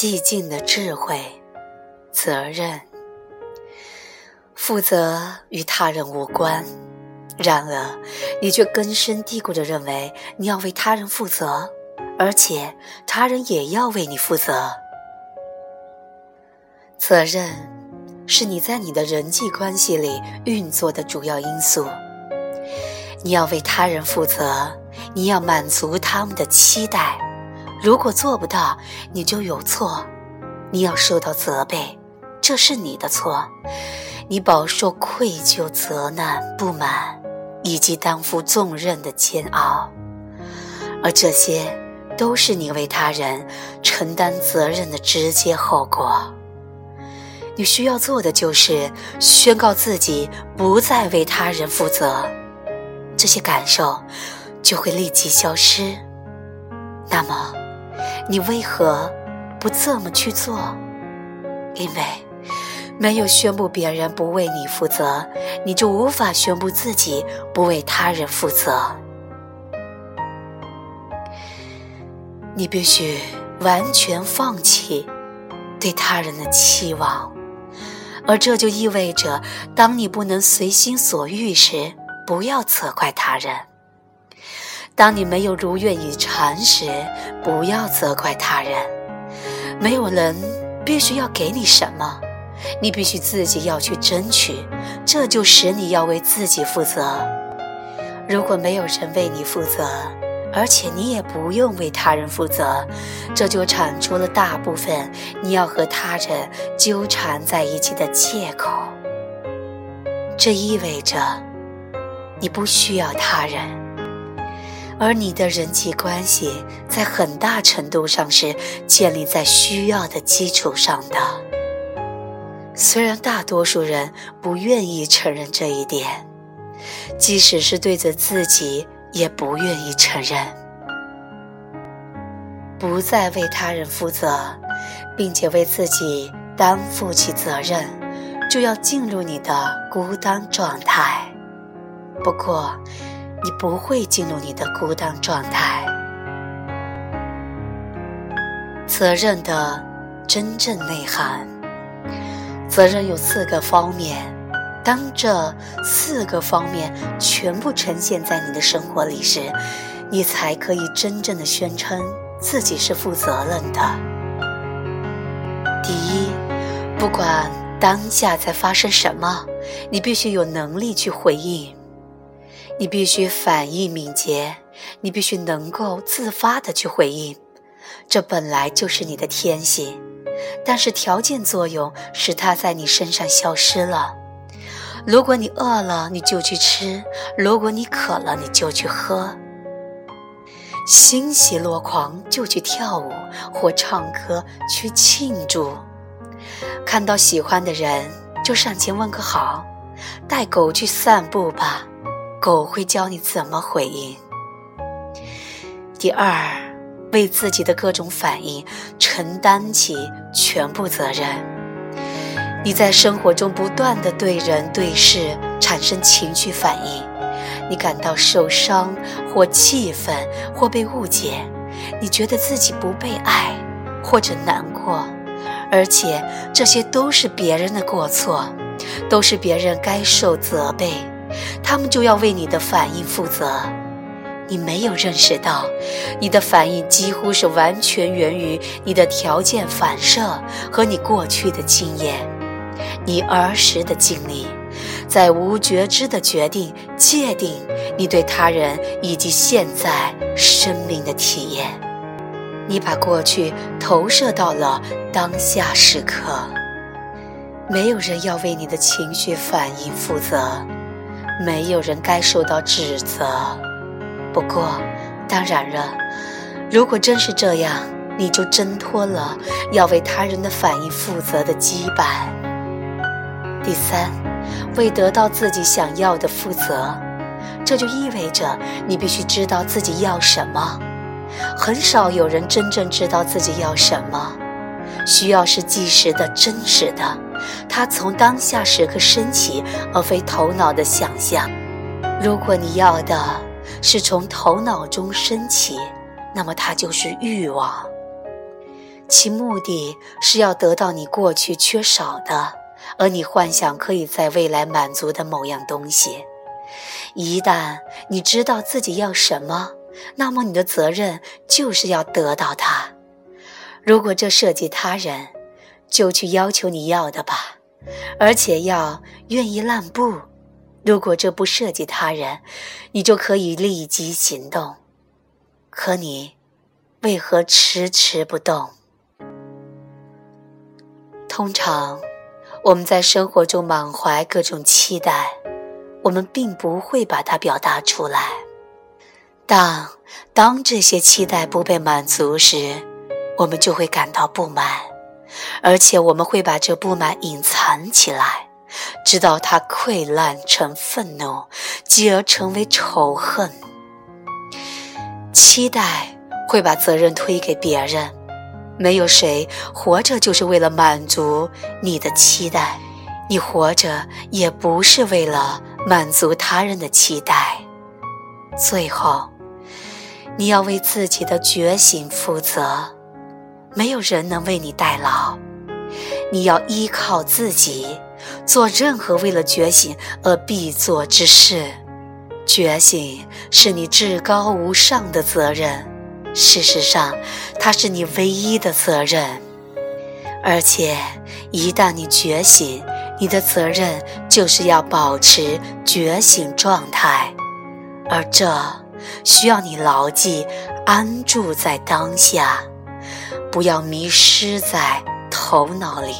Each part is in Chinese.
寂静的智慧，责任。负责与他人无关，然而你却根深蒂固地认为你要为他人负责，而且他人也要为你负责。责任是你在你的人际关系里运作的主要因素。你要为他人负责，你要满足他们的期待。如果做不到，你就有错，你要受到责备，这是你的错，你饱受愧疚、责难、不满，以及担负重任的煎熬，而这些都是你为他人承担责任的直接后果。你需要做的就是宣告自己不再为他人负责，这些感受就会立即消失。那么。你为何不这么去做？因为没有宣布别人不为你负责，你就无法宣布自己不为他人负责。你必须完全放弃对他人的期望，而这就意味着，当你不能随心所欲时，不要责怪他人。当你没有如愿以偿时，不要责怪他人。没有人必须要给你什么，你必须自己要去争取。这就使你要为自己负责。如果没有人为你负责，而且你也不用为他人负责，这就产出了大部分你要和他人纠缠在一起的借口。这意味着你不需要他人。而你的人际关系在很大程度上是建立在需要的基础上的，虽然大多数人不愿意承认这一点，即使是对着自己也不愿意承认。不再为他人负责，并且为自己担负起责任，就要进入你的孤单状态。不过，你不会进入你的孤单状态。责任的真正内涵，责任有四个方面。当这四个方面全部呈现在你的生活里时，你才可以真正的宣称自己是负责任的。第一，不管当下在发生什么，你必须有能力去回应。你必须反应敏捷，你必须能够自发的去回应，这本来就是你的天性。但是条件作用使它在你身上消失了。如果你饿了，你就去吃；如果你渴了，你就去喝。欣喜若狂就去跳舞或唱歌去庆祝。看到喜欢的人就上前问个好。带狗去散步吧。狗会教你怎么回应。第二，为自己的各种反应承担起全部责任。你在生活中不断的对人对事产生情绪反应，你感到受伤或气愤或被误解，你觉得自己不被爱或者难过，而且这些都是别人的过错，都是别人该受责备。他们就要为你的反应负责。你没有认识到，你的反应几乎是完全源于你的条件反射和你过去的经验、你儿时的经历，在无觉知的决定界定你对他人以及现在生命的体验。你把过去投射到了当下时刻。没有人要为你的情绪反应负责。没有人该受到指责。不过，当然了，如果真是这样，你就挣脱了要为他人的反应负责的羁绊。第三，为得到自己想要的负责，这就意味着你必须知道自己要什么。很少有人真正知道自己要什么。需要是即时的真实的，它从当下时刻升起，而非头脑的想象。如果你要的是从头脑中升起，那么它就是欲望。其目的是要得到你过去缺少的，而你幻想可以在未来满足的某样东西。一旦你知道自己要什么，那么你的责任就是要得到它。如果这涉及他人，就去要求你要的吧，而且要愿意让步。如果这不涉及他人，你就可以立即行动。可你为何迟迟不动？通常，我们在生活中满怀各种期待，我们并不会把它表达出来。但当这些期待不被满足时，我们就会感到不满，而且我们会把这不满隐藏起来，直到它溃烂成愤怒，继而成为仇恨。期待会把责任推给别人。没有谁活着就是为了满足你的期待，你活着也不是为了满足他人的期待。最后，你要为自己的觉醒负责，没有人能为你代劳。你要依靠自己，做任何为了觉醒而必做之事。觉醒是你至高无上的责任。事实上，它是你唯一的责任，而且一旦你觉醒，你的责任就是要保持觉醒状态，而这需要你牢记安住在当下，不要迷失在头脑里。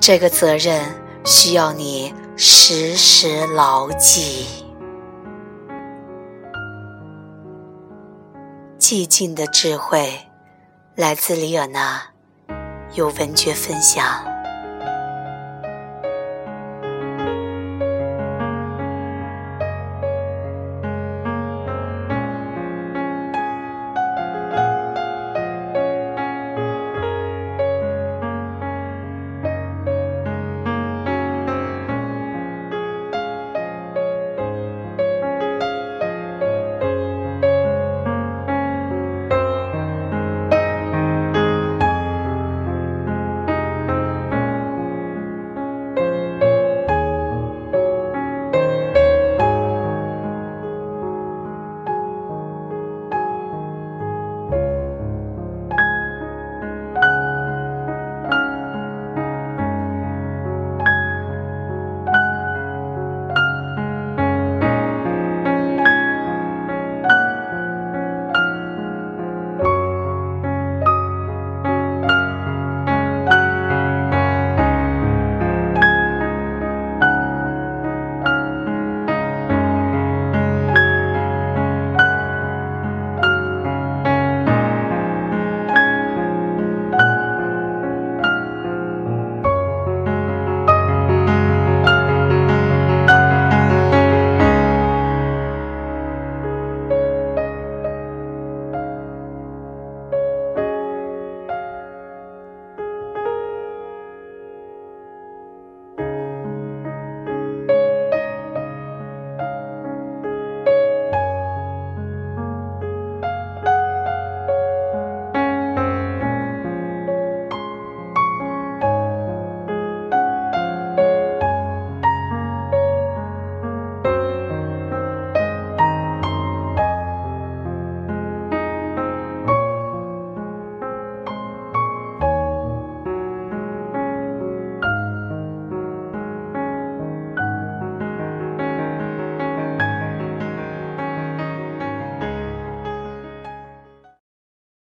这个责任需要你时时牢记。寂静的智慧，来自里尔纳，有文学分享。